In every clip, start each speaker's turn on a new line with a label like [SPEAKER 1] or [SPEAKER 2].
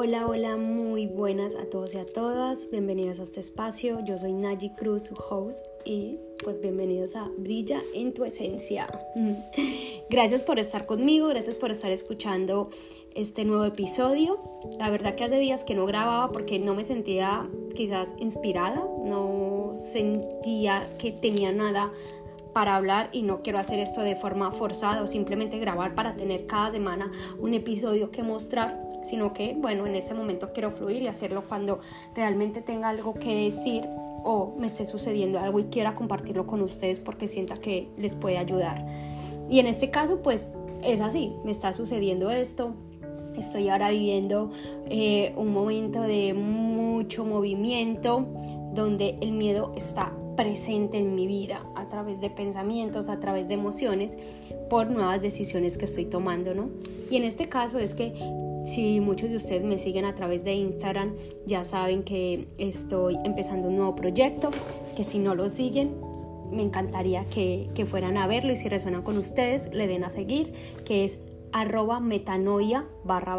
[SPEAKER 1] Hola, hola, muy buenas a todos y a todas. Bienvenidos a este espacio. Yo soy Naji Cruz, su host, y pues bienvenidos a Brilla en tu esencia. Gracias por estar conmigo, gracias por estar escuchando este nuevo episodio. La verdad que hace días que no grababa porque no me sentía quizás inspirada, no sentía que tenía nada para hablar y no quiero hacer esto de forma forzada o simplemente grabar para tener cada semana un episodio que mostrar, sino que bueno, en ese momento quiero fluir y hacerlo cuando realmente tenga algo que decir o me esté sucediendo algo y quiera compartirlo con ustedes porque sienta que les puede ayudar. Y en este caso pues es así, me está sucediendo esto, estoy ahora viviendo eh, un momento de mucho movimiento donde el miedo está presente en mi vida a través de pensamientos, a través de emociones, por nuevas decisiones que estoy tomando, ¿no? Y en este caso es que si muchos de ustedes me siguen a través de Instagram, ya saben que estoy empezando un nuevo proyecto, que si no lo siguen, me encantaría que, que fueran a verlo y si resuenan con ustedes, le den a seguir, que es arroba metanoia barra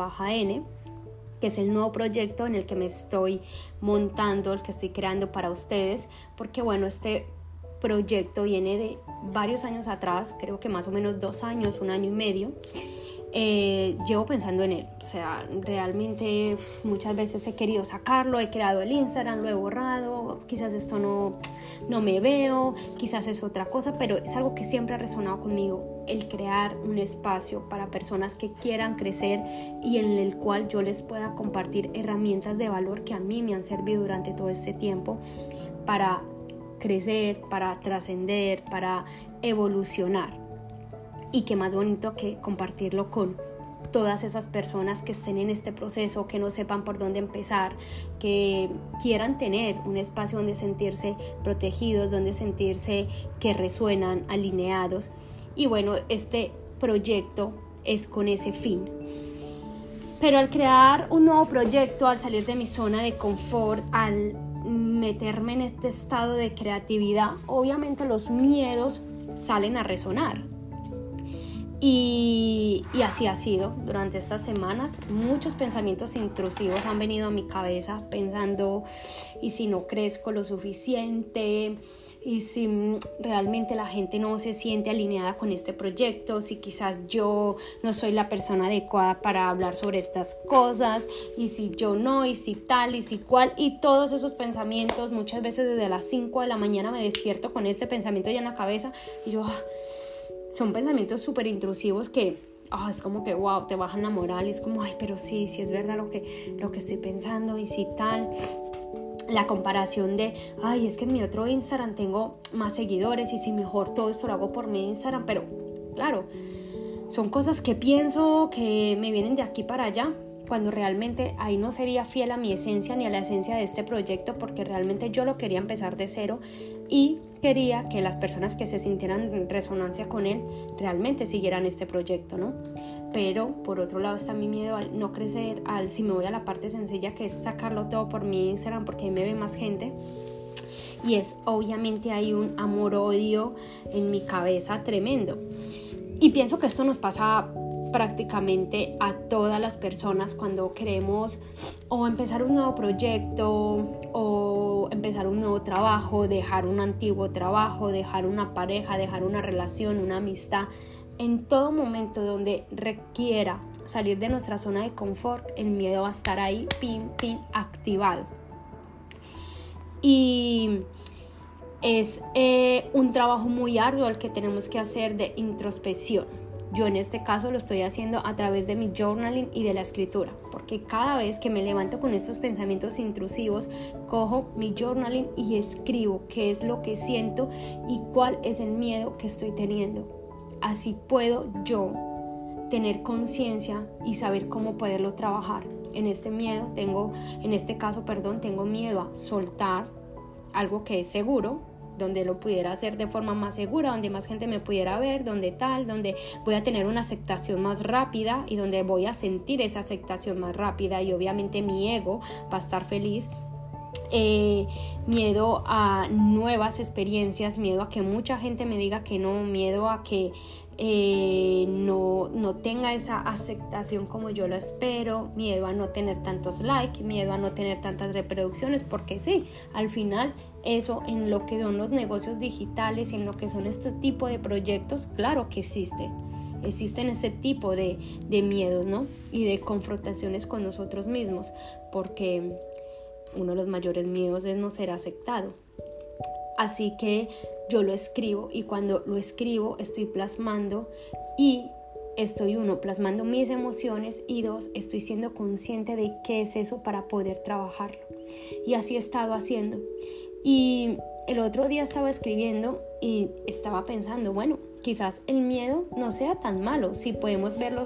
[SPEAKER 1] que es el nuevo proyecto en el que me estoy montando, el que estoy creando para ustedes, porque bueno, este proyecto viene de varios años atrás, creo que más o menos dos años, un año y medio, eh, llevo pensando en él. O sea, realmente muchas veces he querido sacarlo, he creado el Instagram, lo he borrado, quizás esto no, no me veo, quizás es otra cosa, pero es algo que siempre ha resonado conmigo, el crear un espacio para personas que quieran crecer y en el cual yo les pueda compartir herramientas de valor que a mí me han servido durante todo este tiempo para crecer, para trascender, para evolucionar y qué más bonito que compartirlo con todas esas personas que estén en este proceso, que no sepan por dónde empezar, que quieran tener un espacio donde sentirse protegidos, donde sentirse que resuenan, alineados. Y bueno, este proyecto es con ese fin. Pero al crear un nuevo proyecto, al salir de mi zona de confort, al meterme en este estado de creatividad, obviamente los miedos salen a resonar y, así ha sido durante estas semanas. Muchos pensamientos intrusivos han venido a mi cabeza pensando, ¿y si no crezco lo suficiente? ¿Y si realmente la gente no se siente alineada con este proyecto? Si quizás yo no soy la persona adecuada para hablar sobre estas cosas? ¿Y si yo no? ¿Y si tal? ¿Y si cual? Y todos esos pensamientos, muchas veces desde las 5 de la mañana me despierto con este pensamiento ya en la cabeza y yo... Ah, son pensamientos súper intrusivos que ah, es como que, wow, te bajan la moral es como, ay, pero sí, sí es verdad lo que, lo que estoy pensando y si tal. La comparación de, ay, es que en mi otro Instagram tengo más seguidores y si mejor todo esto lo hago por mi Instagram, pero claro, son cosas que pienso que me vienen de aquí para allá cuando realmente ahí no sería fiel a mi esencia ni a la esencia de este proyecto porque realmente yo lo quería empezar de cero y quería que las personas que se sintieran en resonancia con él realmente siguieran este proyecto, ¿no? Pero por otro lado está mi miedo al no crecer, al si me voy a la parte sencilla que es sacarlo todo por mi Instagram porque ahí me ve más gente. Y es obviamente hay un amor-odio en mi cabeza tremendo. Y pienso que esto nos pasa prácticamente a todas las personas cuando queremos o empezar un nuevo proyecto o empezar un nuevo trabajo, dejar un antiguo trabajo, dejar una pareja, dejar una relación, una amistad. En todo momento donde requiera salir de nuestra zona de confort, el miedo va a estar ahí, pin, pin, activado. Y es eh, un trabajo muy arduo el que tenemos que hacer de introspección yo en este caso lo estoy haciendo a través de mi journaling y de la escritura, porque cada vez que me levanto con estos pensamientos intrusivos, cojo mi journaling y escribo qué es lo que siento y cuál es el miedo que estoy teniendo. Así puedo yo tener conciencia y saber cómo poderlo trabajar. En este miedo tengo, en este caso, perdón, tengo miedo a soltar algo que es seguro, donde lo pudiera hacer de forma más segura, donde más gente me pudiera ver, donde tal, donde voy a tener una aceptación más rápida y donde voy a sentir esa aceptación más rápida y obviamente mi ego va a estar feliz. Eh, miedo a nuevas experiencias, miedo a que mucha gente me diga que no, miedo a que eh, no, no tenga esa aceptación como yo lo espero, miedo a no tener tantos likes, miedo a no tener tantas reproducciones, porque sí, al final eso en lo que son los negocios digitales y en lo que son estos tipos de proyectos, claro que existe. Existen ese tipo de, de miedos, ¿no? Y de confrontaciones con nosotros mismos, porque uno de los mayores miedos es no ser aceptado. Así que yo lo escribo y cuando lo escribo estoy plasmando y estoy uno plasmando mis emociones y dos estoy siendo consciente de qué es eso para poder trabajarlo. Y así he estado haciendo. Y el otro día estaba escribiendo y estaba pensando, bueno, quizás el miedo no sea tan malo si podemos verlo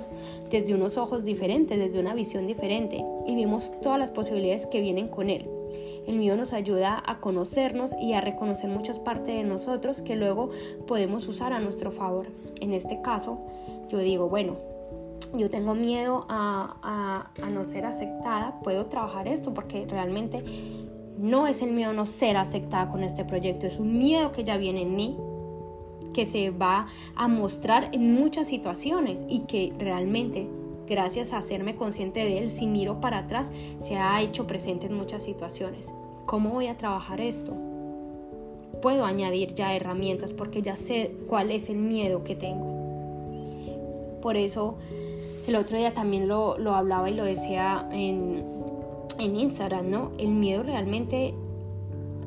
[SPEAKER 1] desde unos ojos diferentes, desde una visión diferente y vemos todas las posibilidades que vienen con él. El miedo nos ayuda a conocernos y a reconocer muchas partes de nosotros que luego podemos usar a nuestro favor. En este caso, yo digo, bueno, yo tengo miedo a, a no ser aceptada, puedo trabajar esto porque realmente no es el miedo no ser aceptada con este proyecto, es un miedo que ya viene en mí, que se va a mostrar en muchas situaciones y que realmente gracias a hacerme consciente de él, si miro para atrás, se ha hecho presente en muchas situaciones. ¿Cómo voy a trabajar esto? Puedo añadir ya herramientas porque ya sé cuál es el miedo que tengo. Por eso el otro día también lo, hablaba y lo decía en, en Instagram, ¿no? El miedo realmente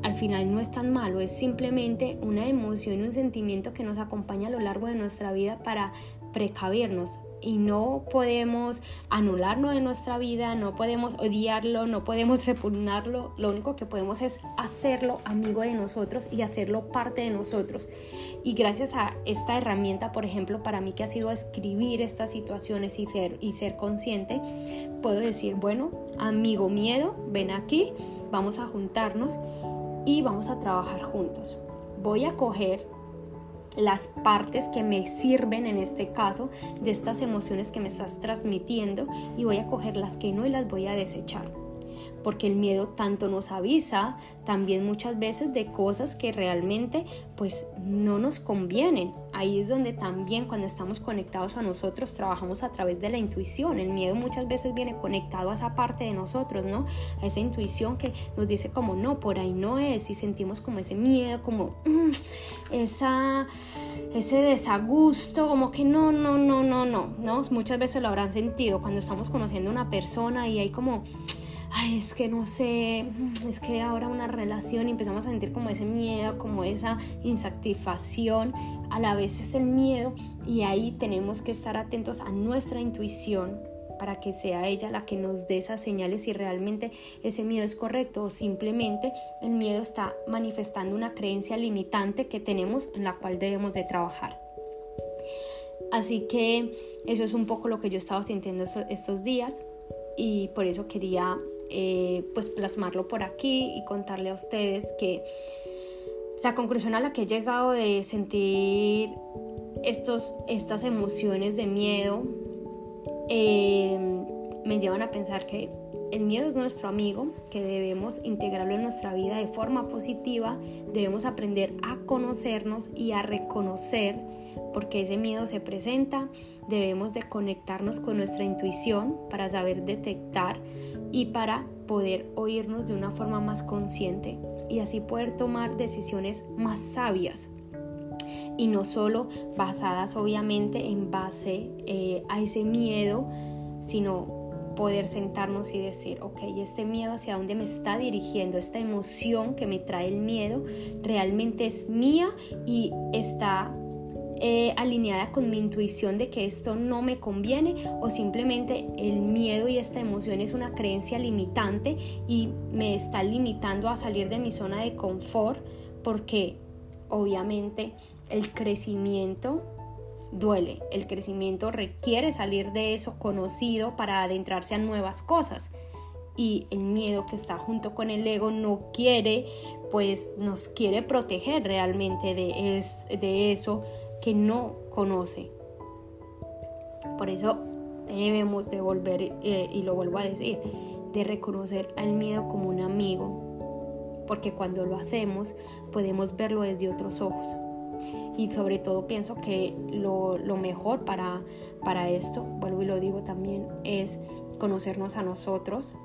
[SPEAKER 1] al final no es tan malo, es simplemente una emoción un sentimiento que nos acompaña a lo largo de nuestra vida para precavernos y no podemos anularlo de nuestra vida, no podemos odiarlo, no podemos repugnarlo, lo único que podemos es hacerlo amigo de nosotros y hacerlo parte de nosotros. Y gracias a esta herramienta, por ejemplo, para mí que ha sido escribir estas situaciones y ser, y ser consciente, puedo decir, bueno, amigo miedo, ven aquí, vamos a juntarnos y vamos a trabajar juntos. Voy a coger las partes que me sirven en este caso de estas emociones que me estás transmitiendo y voy a coger las que no y las voy a desechar porque el miedo tanto nos avisa también muchas veces de cosas que realmente pues no nos convienen. Ahí es donde también cuando estamos conectados a nosotros trabajamos a través de la intuición. El miedo muchas veces viene conectado a esa parte de nosotros, ¿no? A esa intuición que nos dice como no, por ahí no es y sentimos como ese miedo, como mm, esa, ese desagusto, como que no, no, no, no, no, ¿no? Muchas veces lo habrán sentido cuando estamos conociendo a una persona y hay como ay, es que no sé, es que ahora una relación y empezamos a sentir como ese miedo, como esa insatisfacción, a la vez es el miedo y ahí tenemos que estar atentos a nuestra intuición para que sea ella la que nos dé esas señales si realmente ese miedo es correcto o simplemente el miedo está manifestando una creencia limitante que tenemos en la cual debemos de trabajar. Así que eso es un poco lo que yo he estado sintiendo estos días y por eso quería eh, pues plasmarlo por aquí y contarle a ustedes que la conclusión a la que he llegado de sentir estos, estas emociones de miedo eh, me llevan a pensar que el miedo es nuestro amigo, que debemos integrarlo en nuestra vida de forma positiva, debemos aprender a conocernos y a reconocer porque ese miedo se presenta, debemos de conectarnos con nuestra intuición para saber detectar y para poder oírnos de una forma más consciente y así poder tomar decisiones más sabias. Y no solo basadas obviamente en base eh, a ese miedo, sino poder sentarnos y decir, ok, este miedo hacia dónde me está dirigiendo, esta emoción que me trae el miedo, realmente es mía y está eh, alineada con mi intuición de que esto no me conviene o simplemente el miedo y esta emoción es una creencia limitante y me está limitando a salir de mi zona de confort porque obviamente el crecimiento duele, el crecimiento requiere salir de eso conocido para adentrarse a nuevas cosas. Y el miedo que está junto con el ego no quiere, pues nos quiere proteger realmente de, de eso que no conoce. Por eso debemos de volver, eh, y lo vuelvo a decir, de reconocer al miedo como un amigo porque cuando lo hacemos podemos verlo desde otros ojos. Y sobre todo pienso que lo, mejor para, para esto, vuelvo y lo digo también, es conocernos a nosotros,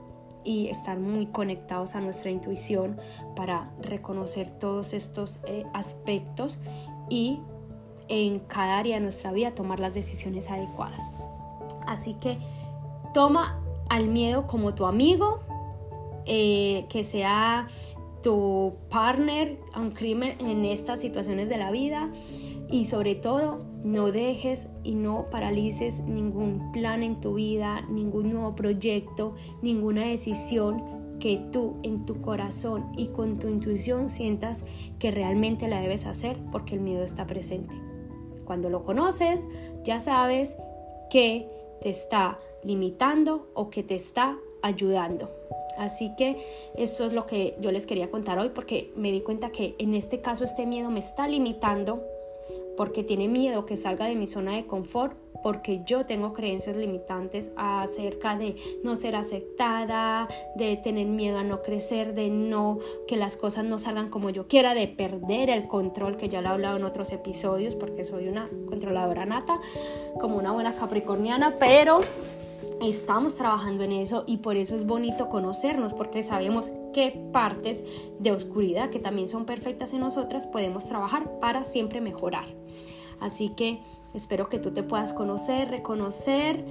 [SPEAKER 1] y estar muy conectados a nuestra intuición para reconocer todos estos eh, aspectos y en cada área de nuestra vida tomar las decisiones adecuadas. Así que toma al miedo como tu amigo, eh, que sea tu partner un crimen en estas situaciones de la vida y sobre todo no dejes y no paralices ningún plan en tu vida, ningún nuevo proyecto, ninguna decisión que tú en tu corazón y con tu intuición sientas que realmente la debes hacer porque el miedo está presente. Cuando lo conoces, ya sabes que te está limitando o que te está ayudando. Así que esto es lo que yo les quería contar hoy porque me di cuenta que en este caso este miedo me está limitando porque tiene miedo que salga de mi zona de confort, porque yo tengo creencias limitantes acerca de no ser aceptada, de tener miedo a no crecer, de no que las cosas no salgan como yo quiera, de perder el control, que ya lo he hablado en otros episodios, porque soy una controladora nata, como una buena capricorniana, pero estamos trabajando en eso y por eso es bonito conocernos porque sabemos qué partes de oscuridad que también son perfectas en nosotras podemos trabajar para siempre mejorar. Así que espero que tú te puedas conocer, reconocer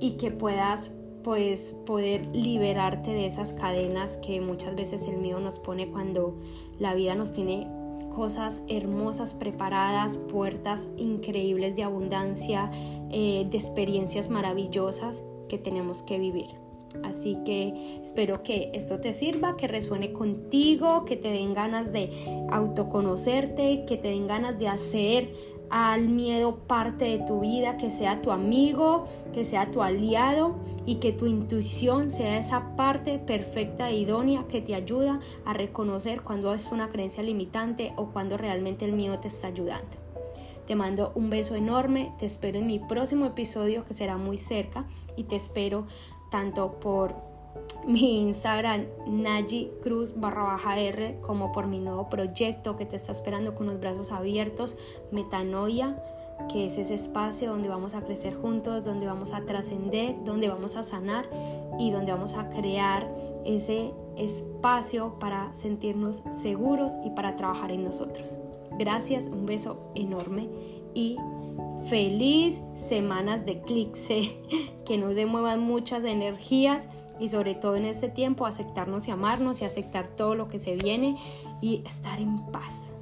[SPEAKER 1] y que puedas pues poder liberarte de esas cadenas que muchas veces el miedo nos pone cuando la vida nos tiene cosas hermosas preparadas, puertas increíbles de abundancia, eh, de experiencias maravillosas que tenemos que vivir. Así que espero que esto te sirva, que resuene contigo, que te den ganas de autoconocerte, que te den ganas de hacer al miedo parte de tu vida, que sea tu amigo, que sea tu aliado y que tu intuición sea esa parte perfecta e idónea que te ayuda a reconocer cuando es una creencia limitante o cuando realmente el miedo te está ayudando. Te mando un beso enorme, te espero en mi próximo episodio que será muy cerca y te espero tanto por mi Instagram Naji Cruz barra baja R como por mi nuevo proyecto que te está esperando con los brazos abiertos, Metanoia que es ese espacio donde vamos a crecer juntos, donde vamos a trascender, donde vamos a sanar y donde vamos a crear ese espacio para sentirnos seguros y para trabajar en nosotros. Gracias, un beso enorme y feliz semanas de eclipse, que nos se muevan muchas energías y sobre todo en este tiempo aceptarnos y amarnos y aceptar todo lo que se viene y estar en paz.